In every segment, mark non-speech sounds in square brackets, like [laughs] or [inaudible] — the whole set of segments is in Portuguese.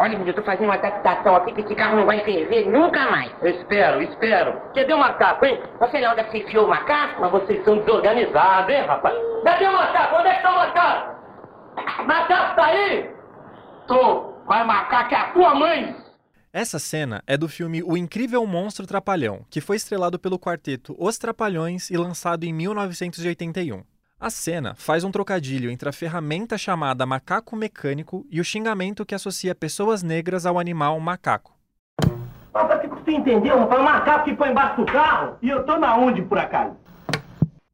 Olha, eu tô fazendo uma adaptação aqui que esse carro não vai ferver nunca mais. Eu espero, espero. Cadê o macaco, hein? Você não onde você enfiou o macaco? Mas vocês são desorganizados, hein, rapaz? Cadê o macaco? Onde é que tá o macaco? Macaco tá aí? Tô. Mas macaco é a tua mãe. Essa cena é do filme O Incrível Monstro Trapalhão, que foi estrelado pelo quarteto Os Trapalhões e lançado em 1981. A cena faz um trocadilho entre a ferramenta chamada macaco mecânico e o xingamento que associa pessoas negras ao animal macaco. Mas que você entendeu? Um macaco que foi embaixo do carro e eu tô na onde por acaso?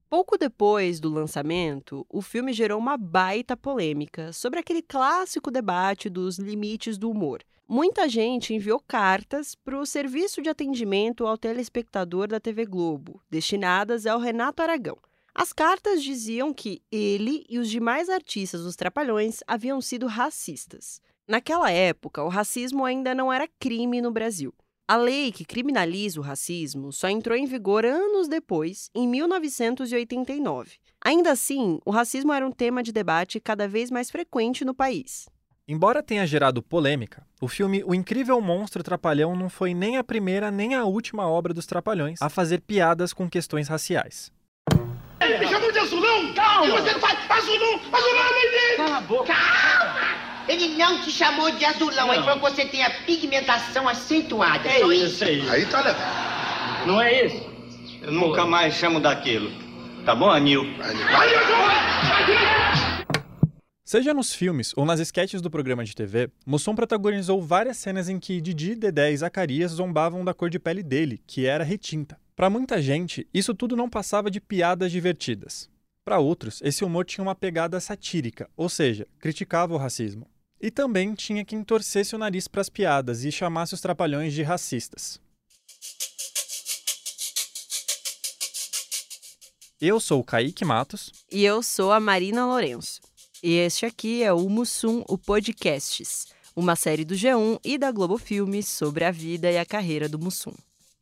Pouco depois do lançamento, o filme gerou uma baita polêmica sobre aquele clássico debate dos limites do humor. Muita gente enviou cartas para o serviço de atendimento ao telespectador da TV Globo, destinadas ao Renato Aragão. As cartas diziam que ele e os demais artistas dos Trapalhões haviam sido racistas. Naquela época, o racismo ainda não era crime no Brasil. A lei que criminaliza o racismo só entrou em vigor anos depois, em 1989. Ainda assim, o racismo era um tema de debate cada vez mais frequente no país. Embora tenha gerado polêmica, o filme O Incrível Monstro Trapalhão não foi nem a primeira nem a última obra dos Trapalhões a fazer piadas com questões raciais. Ele me chamou de azulão! Calma! E você não faz azulão! Azulão é dele! Cala a boca! Calma! Ele não te chamou de azulão, ele falou que você tem a pigmentação acentuada. É só isso. aí. Aí tá legal. Não é isso? Eu nunca mais chamo daquilo. Tá bom, Anil? Aí, Seja nos filmes ou nas esquetes do programa de TV, Mussum protagonizou várias cenas em que Didi, Dedé e Zacarias zombavam da cor de pele dele, que era retinta. Para muita gente, isso tudo não passava de piadas divertidas. Para outros, esse humor tinha uma pegada satírica, ou seja, criticava o racismo. E também tinha quem torcesse o nariz para as piadas e chamasse os trapalhões de racistas. Eu sou o Kaique Matos. E eu sou a Marina Lourenço. E este aqui é o Mussum, o Podcasts, uma série do G1 e da Globo Filmes sobre a vida e a carreira do Mussum.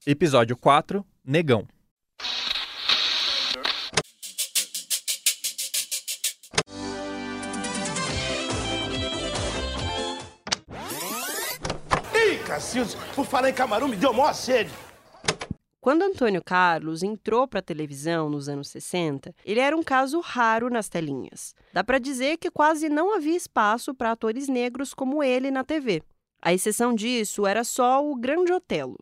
Episódio 4, Negão. Ih, Cacildes, por falar em camarão, me deu maior sede. Quando Antônio Carlos entrou para a televisão nos anos 60, ele era um caso raro nas telinhas. Dá para dizer que quase não havia espaço para atores negros como ele na TV. A exceção disso era só o Grande Otelo.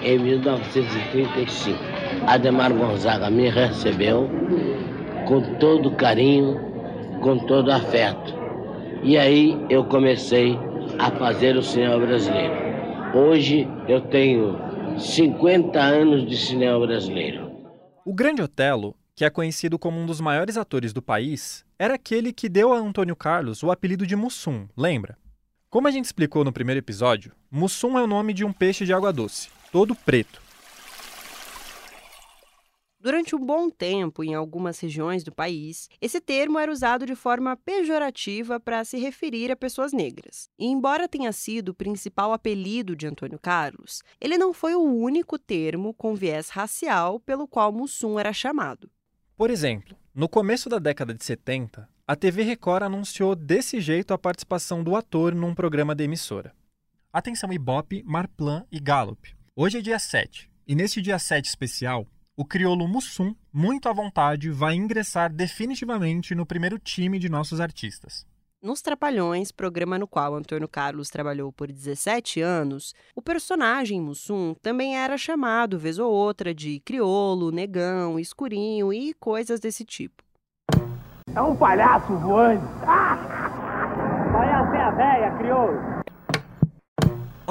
Em 1935, Ademar Gonzaga me recebeu com todo carinho, com todo afeto. E aí eu comecei a fazer o cinema brasileiro. Hoje eu tenho 50 anos de cinema brasileiro. O Grande Otelo, que é conhecido como um dos maiores atores do país, era aquele que deu a Antônio Carlos o apelido de Mussum, lembra? Como a gente explicou no primeiro episódio, Mussum é o nome de um peixe de água doce, todo preto. Durante um bom tempo, em algumas regiões do país, esse termo era usado de forma pejorativa para se referir a pessoas negras. E, embora tenha sido o principal apelido de Antônio Carlos, ele não foi o único termo com viés racial pelo qual Mussum era chamado. Por exemplo, no começo da década de 70, a TV Record anunciou desse jeito a participação do ator num programa de emissora. Atenção Ibope, Marplan e Gallup. Hoje é dia 7, e neste dia 7 especial, o crioulo Mussum, muito à vontade, vai ingressar definitivamente no primeiro time de nossos artistas. Nos Trapalhões, programa no qual Antônio Carlos trabalhou por 17 anos, o personagem Mussum também era chamado, vez ou outra, de crioulo, negão, escurinho e coisas desse tipo. É um palhaço voando. [laughs] Palhaço é a véia, crioulo.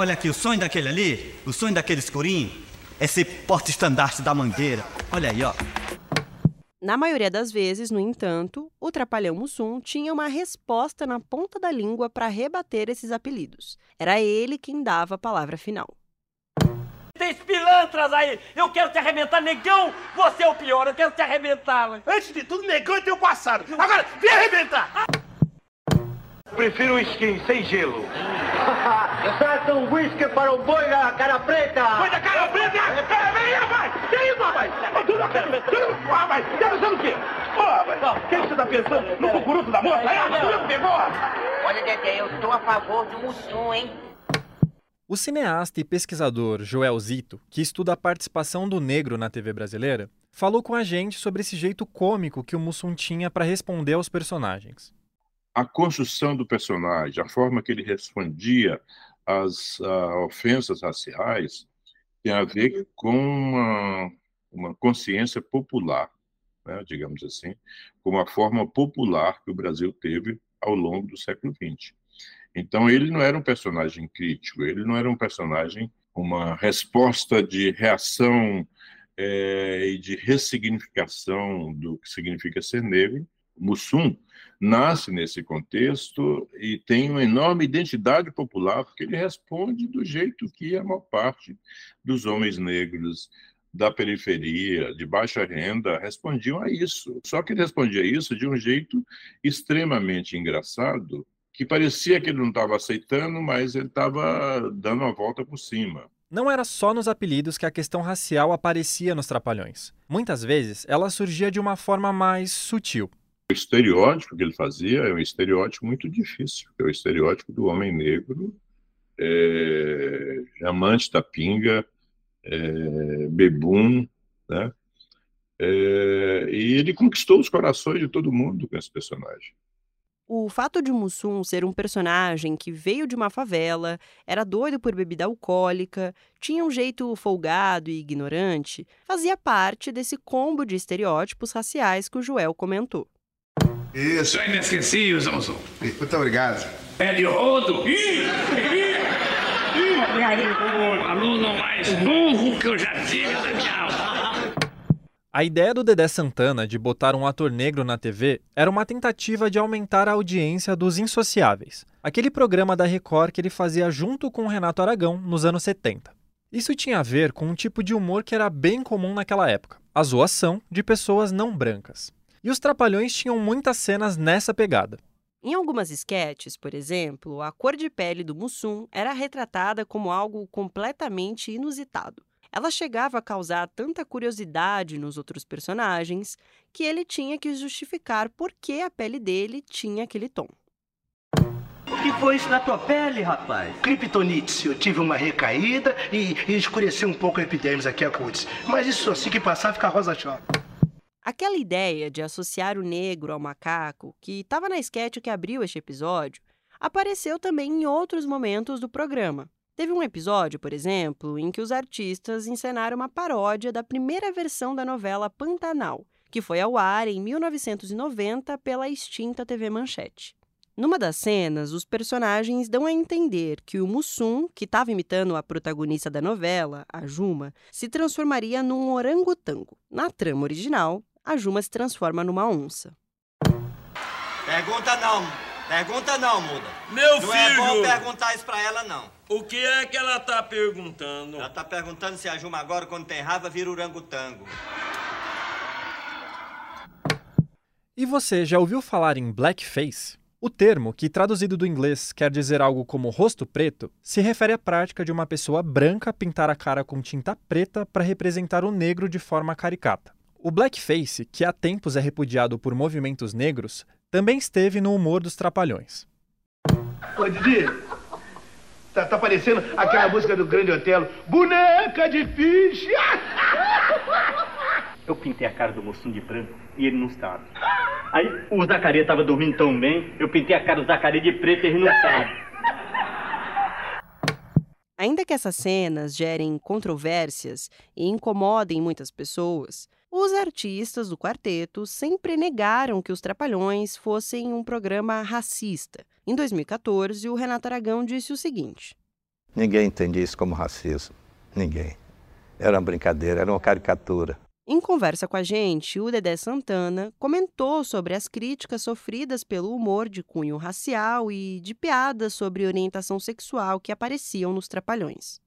Olha aqui, o sonho daquele ali, o sonho daquele escurinho, é ser porta-estandarte da mangueira. Olha aí, ó. Na maioria das vezes, no entanto, o Trapalhão Mussum tinha uma resposta na ponta da língua para rebater esses apelidos. Era ele quem dava a palavra final. Tem pilantras aí! Eu quero te arrebentar, negão! Você é o pior, eu quero te arrebentar! Antes de tudo, negão é teu passado. Agora, vem arrebentar! Prefiro skin sem gelo. [laughs] Eu trato um whisky para o boi da cara preta! Foi da cara preta! Vem aí, rapaz! Vem aí, rapaz! Rapaz, tá pensando o quê? Ô, rapaz, o que você tá pensando? No cucuruto da moça? Aí, sua pegou! Olha, Dedé, eu tô a favor do Mussum, hein? O cineasta e pesquisador Joel Zito, que estuda a participação do negro na TV brasileira, falou com a gente sobre esse jeito cômico que o Mussum tinha para responder aos personagens. A construção do personagem, a forma que ele respondia às uh, ofensas raciais, tem a ver com uma, uma consciência popular, né, digamos assim, com uma forma popular que o Brasil teve ao longo do século XX. Então, ele não era um personagem crítico, ele não era um personagem, uma resposta de reação é, e de ressignificação do que significa ser negro. Mussum nasce nesse contexto e tem uma enorme identidade popular, porque ele responde do jeito que a maior parte dos homens negros da periferia, de baixa renda, respondiam a isso. Só que ele respondia isso de um jeito extremamente engraçado, que parecia que ele não estava aceitando, mas ele estava dando uma volta por cima. Não era só nos apelidos que a questão racial aparecia nos Trapalhões. Muitas vezes, ela surgia de uma forma mais sutil. Estereótipo que ele fazia é um estereótipo muito difícil, é o estereótipo do homem negro, é, amante da pinga, é, bebum, né? É, e ele conquistou os corações de todo mundo com esse personagem. O fato de Mussum ser um personagem que veio de uma favela, era doido por bebida alcoólica, tinha um jeito folgado e ignorante, fazia parte desse combo de estereótipos raciais que o Joel comentou. Isso. É inesquecível, Mussum. Muito obrigado. Pé de rodo. Ih, ih, ih. O aluno mais burro que eu já tive na minha aula. A ideia do Dedé Santana de botar um ator negro na TV era uma tentativa de aumentar a audiência dos Insociáveis, aquele programa da Record que ele fazia junto com o Renato Aragão nos anos 70. Isso tinha a ver com um tipo de humor que era bem comum naquela época, a zoação de pessoas não brancas. E os Trapalhões tinham muitas cenas nessa pegada. Em algumas esquetes, por exemplo, a cor de pele do Mussum era retratada como algo completamente inusitado ela chegava a causar tanta curiosidade nos outros personagens que ele tinha que justificar por que a pele dele tinha aquele tom. O que foi isso na tua pele, rapaz? Kryptonite. Eu tive uma recaída e, e escureceu um pouco a epidermis aqui, a cutis. Mas isso assim que passar fica rosa choque. Aquela ideia de associar o negro ao macaco, que estava na esquete que abriu este episódio, apareceu também em outros momentos do programa. Teve um episódio, por exemplo, em que os artistas encenaram uma paródia da primeira versão da novela Pantanal, que foi ao ar em 1990 pela extinta TV Manchete. Numa das cenas, os personagens dão a entender que o Mussum, que estava imitando a protagonista da novela, a Juma, se transformaria num orangotango. Na trama original, a Juma se transforma numa onça. Pergunta não. Pergunta não, muda. Meu não filho! é bom perguntar isso pra ela, não. O que é que ela tá perguntando? Ela tá perguntando se a Juma agora, quando tem raiva, vira orangotango. E você já ouviu falar em blackface? O termo, que traduzido do inglês quer dizer algo como rosto preto, se refere à prática de uma pessoa branca pintar a cara com tinta preta para representar o negro de forma caricata. O blackface, que há tempos é repudiado por movimentos negros, também esteve no humor dos Trapalhões. Ô, Didi, tá, tá parecendo aquela música do Grande Otelo, Boneca de Ficha! [laughs] Eu pintei a cara do moço de branco e ele não estava. Aí o Zacarias estava dormindo tão bem, eu pintei a cara do Zacarias de preto e ele não estava. Ainda que essas cenas gerem controvérsias e incomodem muitas pessoas, os artistas do quarteto sempre negaram que os Trapalhões fossem um programa racista. Em 2014, o Renato Aragão disse o seguinte: Ninguém entendia isso como racismo. Ninguém. Era uma brincadeira, era uma caricatura. Em conversa com a gente, o Dedé Santana comentou sobre as críticas sofridas pelo humor de cunho racial e de piadas sobre orientação sexual que apareciam nos Trapalhões.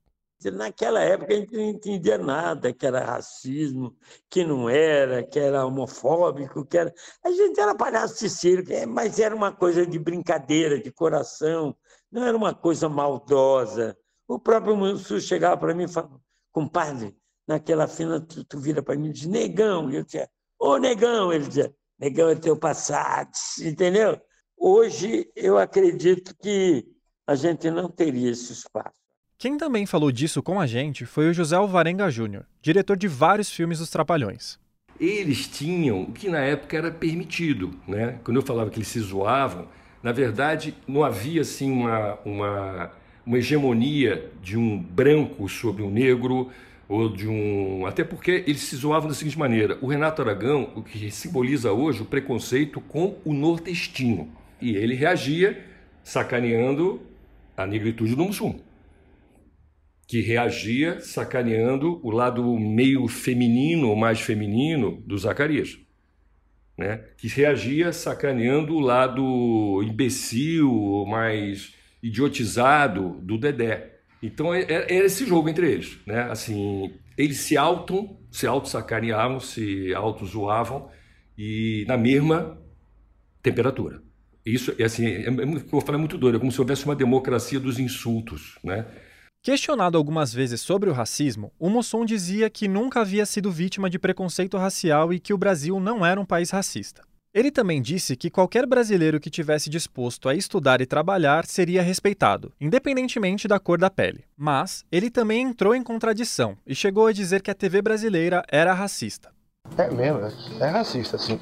Naquela época a gente não entendia nada, que era racismo, que não era, que era homofóbico, que era. A gente era palhaço de circo, é, mas era uma coisa de brincadeira, de coração, não era uma coisa maldosa. O próprio Mansur chegava para mim e falava, compadre, naquela fina tu, tu vira para mim e diz, negão. Eu dizia, ô negão, ele dizia, negão é teu passado, entendeu? Hoje eu acredito que a gente não teria esse espaço. Quem também falou disso com a gente foi o José Alvarenga Júnior, diretor de vários filmes dos Trapalhões. Eles tinham o que na época era permitido, né? Quando eu falava que eles se zoavam, na verdade não havia assim uma, uma, uma hegemonia de um branco sobre um negro ou de um. Até porque eles se zoavam da seguinte maneira: o Renato Aragão, o que simboliza hoje o preconceito com o nordestino. E ele reagia sacaneando a negritude do Mussum, que reagia sacaneando o lado meio feminino ou mais feminino do Zacarias. Né? que reagia sacaneando o lado imbecil, mais idiotizado do Dedé. Então é, é, era esse jogo entre eles, né? Assim, eles se auto, se auto sacaneavam, se auto zoavam e na mesma temperatura. Isso é assim, é, é, eu falo é muito doido, é como se houvesse uma democracia dos insultos, né? Questionado algumas vezes sobre o racismo, o Mussum dizia que nunca havia sido vítima de preconceito racial e que o Brasil não era um país racista. Ele também disse que qualquer brasileiro que tivesse disposto a estudar e trabalhar seria respeitado, independentemente da cor da pele. Mas ele também entrou em contradição e chegou a dizer que a TV brasileira era racista. É mesmo, é racista, sim.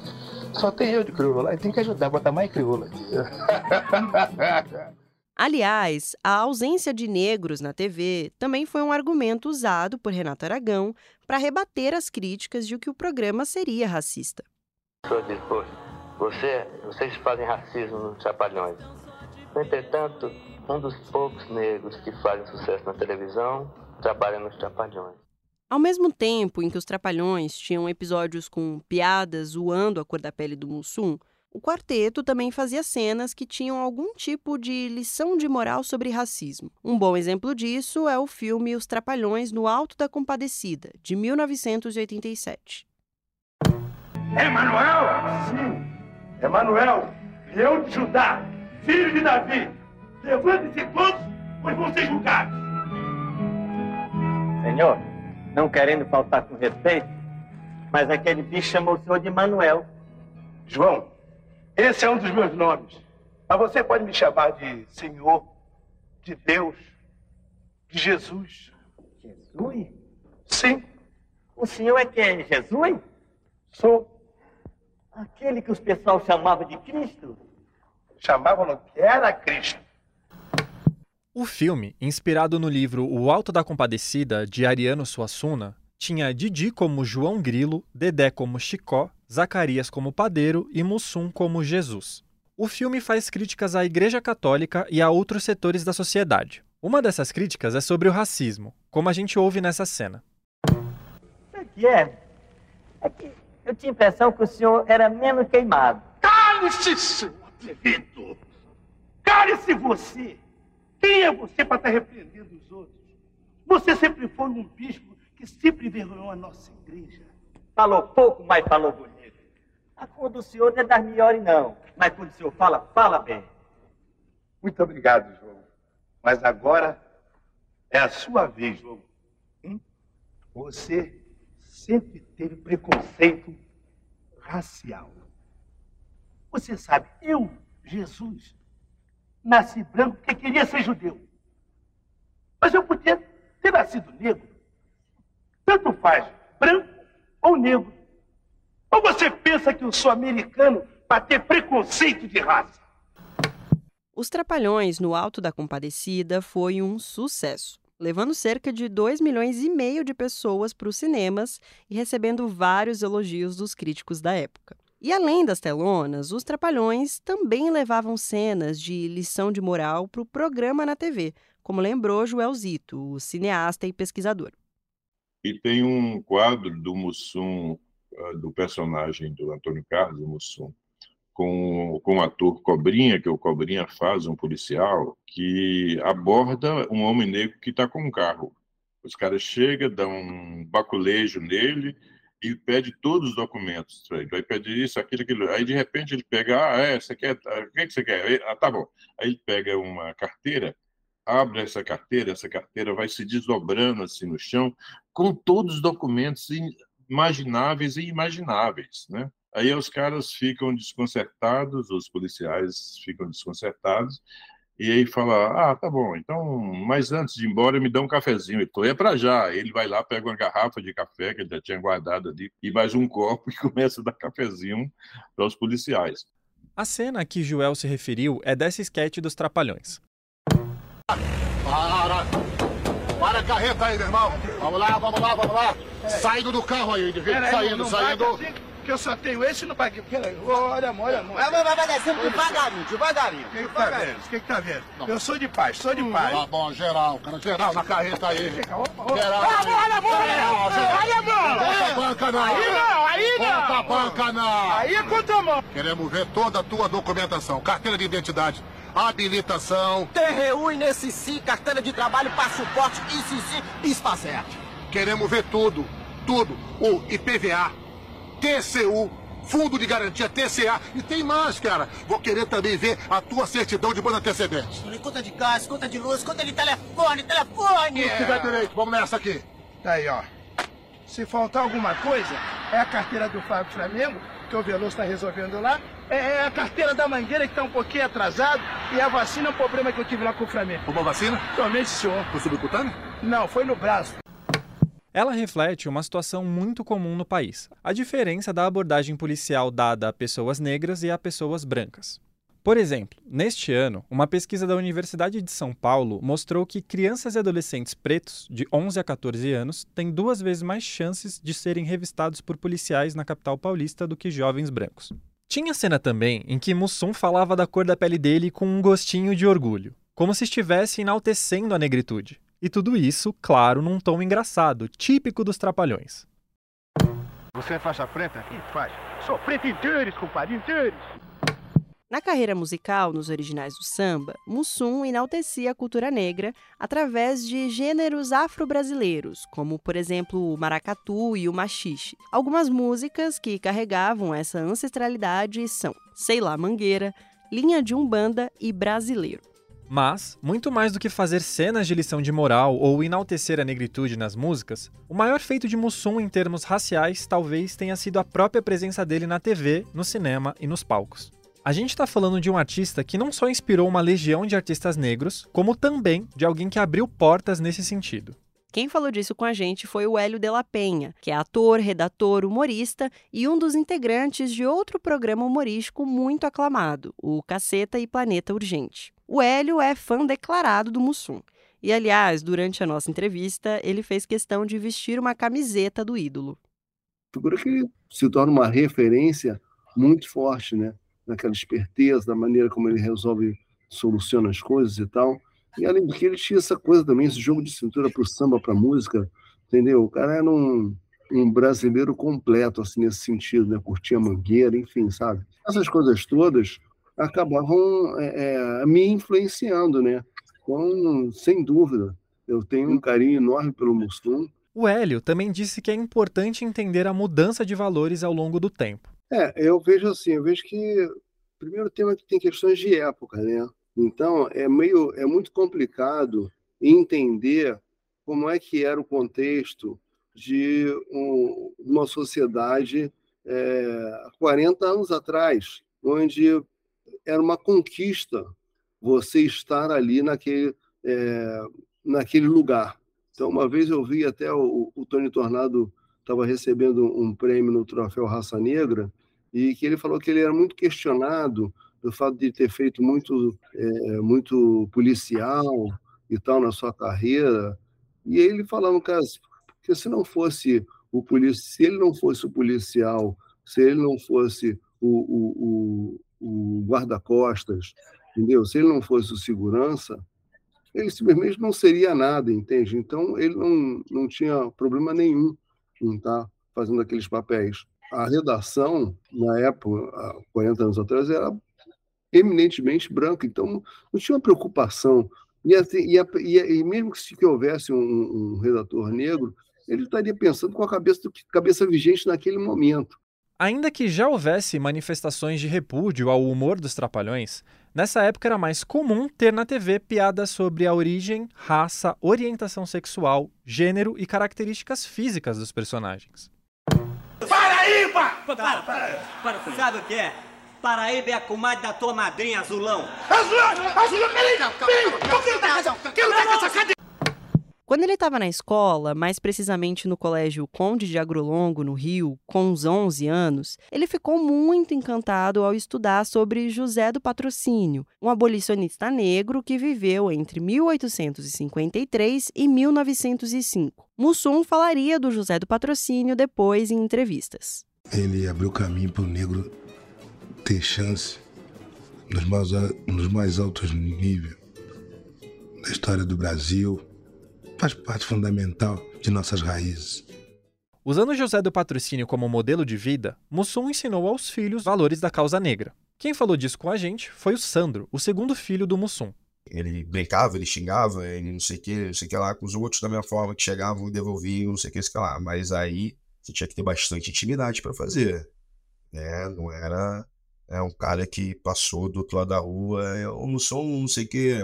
Só tem eu de crioula lá e tem que ajudar a botar mais crioula. [laughs] Aliás, a ausência de negros na TV também foi um argumento usado por Renato Aragão para rebater as críticas de que o programa seria racista. Diz, você, vocês fazem racismo nos Trapalhões. Entretanto, um dos poucos negros que fazem sucesso na televisão trabalha nos Trapalhões. Ao mesmo tempo em que os Trapalhões tinham episódios com piadas zoando a cor da pele do Mussum, o quarteto também fazia cenas que tinham algum tipo de lição de moral sobre racismo. Um bom exemplo disso é o filme Os Trapalhões no Alto da Compadecida, de 1987. Emanuel? Sim. Emanuel, eu de Judá, filho de Davi. Levante-se todos, pois vão ser julgados. Senhor, não querendo faltar com respeito, mas aquele bicho chamou o senhor de Manuel. João, esse é um dos meus nomes. Mas você pode me chamar de Senhor, de Deus, de Jesus. Jesus? Sim. O senhor é quem? Jesus? Sou. Aquele que os pessoal chamava de Cristo? Chamavam que era Cristo. O filme, inspirado no livro O Alto da Compadecida, de Ariano Suassuna, tinha Didi como João Grilo, Dedé como Chicó, Zacarias como Padeiro e Mussum como Jesus. O filme faz críticas à Igreja Católica e a outros setores da sociedade. Uma dessas críticas é sobre o racismo, como a gente ouve nessa cena. O que é? É que eu tinha a impressão que o senhor era menos queimado. Cale-se, seu atrevido! Cale-se você! Quem é você para estar repreendendo os outros? Você sempre foi um bispo que sempre envergonhou a nossa igreja. Falou pouco, mas falou bonito. A cor do senhor não é das melhores, não. Mas quando o senhor fala, fala bem. Muito obrigado, João. Mas agora é a sua vez, João. Hein? Você sempre teve preconceito racial. Você sabe, eu, Jesus, nasci branco porque queria ser judeu. Mas eu podia ter nascido negro. Tanto faz, branco ou negro. Ou você pensa que eu sou americano para ter preconceito de raça? Os Trapalhões no Alto da Compadecida foi um sucesso, levando cerca de 2 milhões e meio de pessoas para os cinemas e recebendo vários elogios dos críticos da época. E além das telonas, os Trapalhões também levavam cenas de lição de moral para o programa na TV, como lembrou Joelzito, o cineasta e pesquisador. E tem um quadro do Mussum, do personagem do Antônio Carlos Mussum, com, com o ator Cobrinha, que o Cobrinha faz, um policial, que aborda um homem negro que está com um carro. Os caras chegam, dão um baculejo nele, e pede todos os documentos. Vai pedir isso, aquilo, aquilo. Aí, de repente, ele pega, ah, é, você quer, o que, que você quer? Ah, tá bom. Aí ele pega uma carteira, abre essa carteira, essa carteira vai se desdobrando assim no chão, com todos os documentos imagináveis e imagináveis, né? Aí os caras ficam desconcertados, os policiais ficam desconcertados, E aí fala, ah, tá bom, então, mas antes de ir embora, me dá um cafezinho. Ele falou, é para já. Ele vai lá, pega uma garrafa de café que ele já tinha guardado ali, e mais um copo [laughs] e começa a dar cafezinho para os policiais. A cena a que Joel se referiu é dessa esquete dos Trapalhões. Para! Para a carreta aí, meu irmão! Vamos lá, vamos lá, vamos lá! Saindo do carro aí, indivíduo, saindo, saindo! que eu só tenho esse no. Peraí, olha, olha, amor. Vai, vai, vai, vai descendo devagarinho, devagarinho. O que, que tá vendo? O que, que tá vendo? Eu sou de paz, sou de paz. Tá bom, geral, cara, geral na carreta aí. Geral. Olha, amor, olha, amor! Bota a banca não! Aí não, aí não! Bota a banca não! Aí é contra a mão. Queremos ver toda a tua documentação, carteira de identidade, habilitação. TRU e nesse sim, carteira de trabalho, passaporte, ICC Spacete. Queremos ver tudo, tudo. O IPVA, TCU, Fundo de Garantia TCA. E tem mais, cara. Vou querer também ver a tua certidão de bons antecedentes. Conta de gás, conta de luz, conta de telefone, telefone! Se tiver direito, vamos nessa aqui. Tá aí, ó. Se faltar alguma coisa, é a carteira do Fábio Flamengo, que o Veloso está resolvendo lá. É, é a carteira da Mangueira, que está um pouquinho atrasado. E a vacina é um problema que eu tive lá com o Flamengo. Tomou vacina? Tomei, senhor. Foi subcutâneo? Não, foi no braço. Ela reflete uma situação muito comum no país: a diferença da abordagem policial dada a pessoas negras e a pessoas brancas. Por exemplo, neste ano, uma pesquisa da Universidade de São Paulo mostrou que crianças e adolescentes pretos, de 11 a 14 anos, têm duas vezes mais chances de serem revistados por policiais na capital paulista do que jovens brancos. Tinha cena também em que Mussum falava da cor da pele dele com um gostinho de orgulho, como se estivesse enaltecendo a negritude. E tudo isso, claro, num tom engraçado, típico dos trapalhões. Você é faixa preta? Que faixa? Sou preto inteiros, compadre, inteiros. Na carreira musical, nos originais do samba, Mussum enaltecia a cultura negra através de gêneros afro-brasileiros, como, por exemplo, o maracatu e o machixe. Algumas músicas que carregavam essa ancestralidade são Sei Lá Mangueira, Linha de Umbanda e Brasileiro. Mas, muito mais do que fazer cenas de lição de moral ou enaltecer a negritude nas músicas, o maior feito de Mussum em termos raciais talvez tenha sido a própria presença dele na TV, no cinema e nos palcos. A gente está falando de um artista que não só inspirou uma legião de artistas negros, como também de alguém que abriu portas nesse sentido. Quem falou disso com a gente foi o Hélio de la Penha, que é ator, redator, humorista e um dos integrantes de outro programa humorístico muito aclamado, o Caceta e Planeta Urgente. O Hélio é fã declarado do Mussum. E, aliás, durante a nossa entrevista, ele fez questão de vestir uma camiseta do ídolo. Figura que se torna uma referência muito forte, né? Naquela esperteza, da maneira como ele resolve, soluciona as coisas e tal. E além do que, ele tinha essa coisa também, esse jogo de cintura para o samba, para a música, entendeu? O cara era um, um brasileiro completo, assim, nesse sentido, né? Curtia mangueira, enfim, sabe? Essas coisas todas acabavam é, é, me influenciando, né? Então, sem dúvida, eu tenho um carinho enorme pelo Mussum. O Hélio também disse que é importante entender a mudança de valores ao longo do tempo. É, eu vejo assim, eu vejo que primeiro tema que tem questões de época, né? Então, é meio é muito complicado entender como é que era o contexto de um, uma sociedade é, 40 anos atrás, onde era uma conquista você estar ali naquele, é, naquele lugar. Então, uma vez eu vi até o, o Tony Tornado estava recebendo um prêmio no Troféu Raça Negra e que ele falou que ele era muito questionado do fato de ter feito muito, é, muito policial e tal na sua carreira. E ele falava, cara, porque se não fosse o policial, se ele não fosse o policial, se ele não fosse o, o, o guarda-costas, entendeu? Se ele não fosse o segurança, ele simplesmente não seria nada, entende? Então, ele não, não tinha problema nenhum em estar fazendo aqueles papéis. A redação, na época, há 40 anos atrás, era eminentemente branca, então não tinha uma preocupação. E, assim, e, e, mesmo que, que houvesse um, um, redator negro, ele estaria pensando com a cabeça, cabeça vigente naquele momento. Ainda que já houvesse manifestações de repúdio ao humor dos trapalhões, nessa época era mais comum ter na TV piadas sobre a origem, raça, orientação sexual, gênero e características físicas dos personagens. Para aí, pá! Para, para, para. para. Sabe o que é? Paraíba é a comadre da tua madrinha, Azulão. Azulão! Azulão, peraí! Peraí! Por que ele tá razão? Quem não tá com essa cadeira? Quando ele estava na escola, mais precisamente no Colégio Conde de Agrolongo, no Rio, com uns 11 anos, ele ficou muito encantado ao estudar sobre José do Patrocínio, um abolicionista negro que viveu entre 1853 e 1905. Mussum falaria do José do Patrocínio depois em entrevistas. Ele abriu caminho para o negro ter chance nos mais, nos mais altos níveis da história do Brasil. Faz parte fundamental de nossas raízes. Usando José do Patrocínio como modelo de vida, Mussum ensinou aos filhos valores da causa negra. Quem falou disso com a gente foi o Sandro, o segundo filho do Mussum. Ele brincava, ele xingava, ele não sei o que, não sei o que lá, com os outros da mesma forma, que chegavam e devolviam, não sei o que, sei que lá. Mas aí você tinha que ter bastante intimidade para fazer. Né? Não era é um cara que passou do outro lado da rua, eu não sou um não sei o que,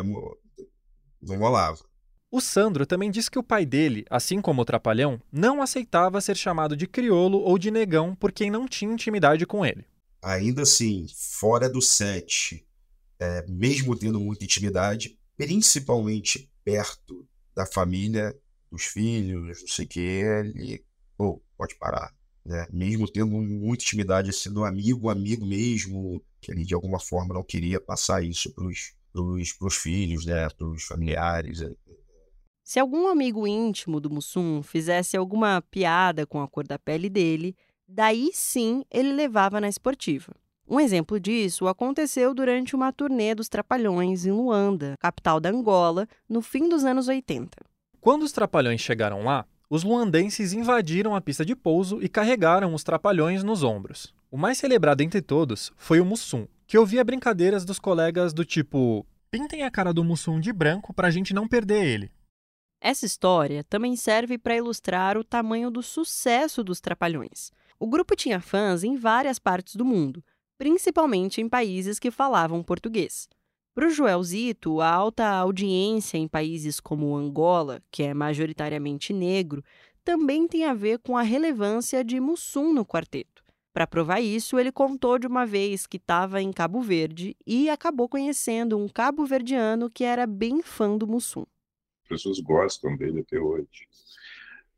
não rolava. O Sandro também disse que o pai dele, assim como o Trapalhão, não aceitava ser chamado de criolo ou de negão por quem não tinha intimidade com ele. Ainda assim, fora do set, é, mesmo tendo muita intimidade, principalmente perto da família, dos filhos, não sei o que, ele, pô, pode parar. Né? Mesmo tendo muita intimidade, sendo amigo, amigo mesmo, que ele de alguma forma não queria passar isso para os filhos, né? para os familiares. Se algum amigo íntimo do Mussum fizesse alguma piada com a cor da pele dele, daí sim ele levava na esportiva. Um exemplo disso aconteceu durante uma turnê dos Trapalhões em Luanda, capital da Angola, no fim dos anos 80. Quando os Trapalhões chegaram lá, os luandenses invadiram a pista de pouso e carregaram os Trapalhões nos ombros. O mais celebrado entre todos foi o Mussum, que ouvia brincadeiras dos colegas do tipo: pintem a cara do Mussum de branco pra gente não perder ele. Essa história também serve para ilustrar o tamanho do sucesso dos Trapalhões. O grupo tinha fãs em várias partes do mundo, principalmente em países que falavam português. Para o Joelzito, a alta audiência em países como Angola, que é majoritariamente negro, também tem a ver com a relevância de Mussum no quarteto. Para provar isso, ele contou de uma vez que estava em Cabo Verde e acabou conhecendo um cabo-verdiano que era bem fã do Mussum pessoas gostam dele até hoje.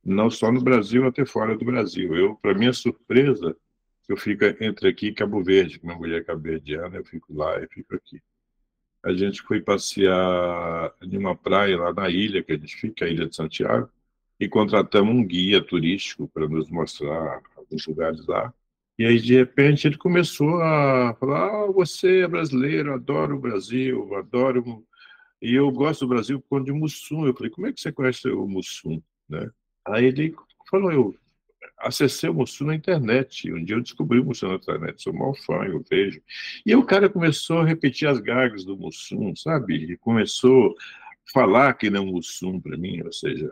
Não só no Brasil, até fora do Brasil. Eu, para minha surpresa, eu fico entre aqui e Cabo Verde, minha mulher cabo-verdiana, eu fico lá e fico aqui. A gente foi passear em uma praia lá na ilha, que a gente fica, a Ilha de Santiago, e contratamos um guia turístico para nos mostrar alguns lugares lá. E aí, de repente, ele começou a falar: ah, você é brasileiro, adoro o Brasil, adoro e eu gosto do Brasil por conta de Mussum. Eu falei, como é que você conhece o Mussum? Né? Aí ele falou, eu acessei o Mussum na internet. Um dia eu descobri o Mussum na internet, sou mal fã, eu vejo. E aí o cara começou a repetir as gags do Mussum, sabe? E começou a falar que não é Mussum para mim, ou seja,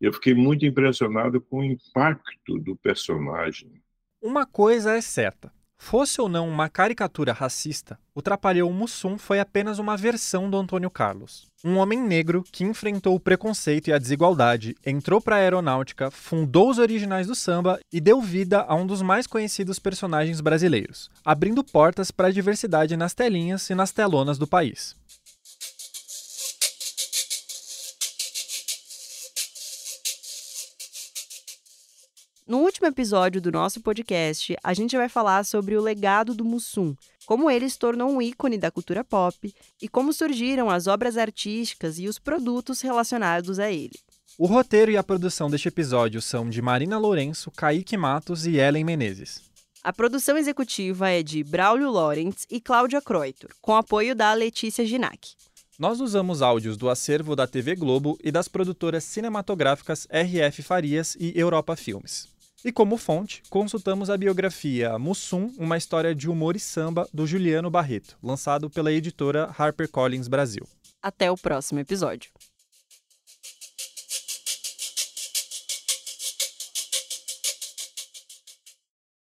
eu fiquei muito impressionado com o impacto do personagem. Uma coisa é certa. Fosse ou não uma caricatura racista, o Trapalhão Mussum foi apenas uma versão do Antônio Carlos. Um homem negro que enfrentou o preconceito e a desigualdade, entrou para a aeronáutica, fundou os originais do samba e deu vida a um dos mais conhecidos personagens brasileiros, abrindo portas para a diversidade nas telinhas e nas telonas do país. No último episódio do nosso podcast, a gente vai falar sobre o legado do Mussum, como ele se tornou um ícone da cultura pop e como surgiram as obras artísticas e os produtos relacionados a ele. O roteiro e a produção deste episódio são de Marina Lourenço, Kaique Matos e Ellen Menezes. A produção executiva é de Braulio Lawrence e Cláudia Croitor, com apoio da Letícia Ginac. Nós usamos áudios do acervo da TV Globo e das produtoras cinematográficas RF Farias e Europa Filmes. E como fonte, consultamos a biografia Mussum, uma história de humor e samba do Juliano Barreto, lançado pela editora HarperCollins Brasil. Até o próximo episódio.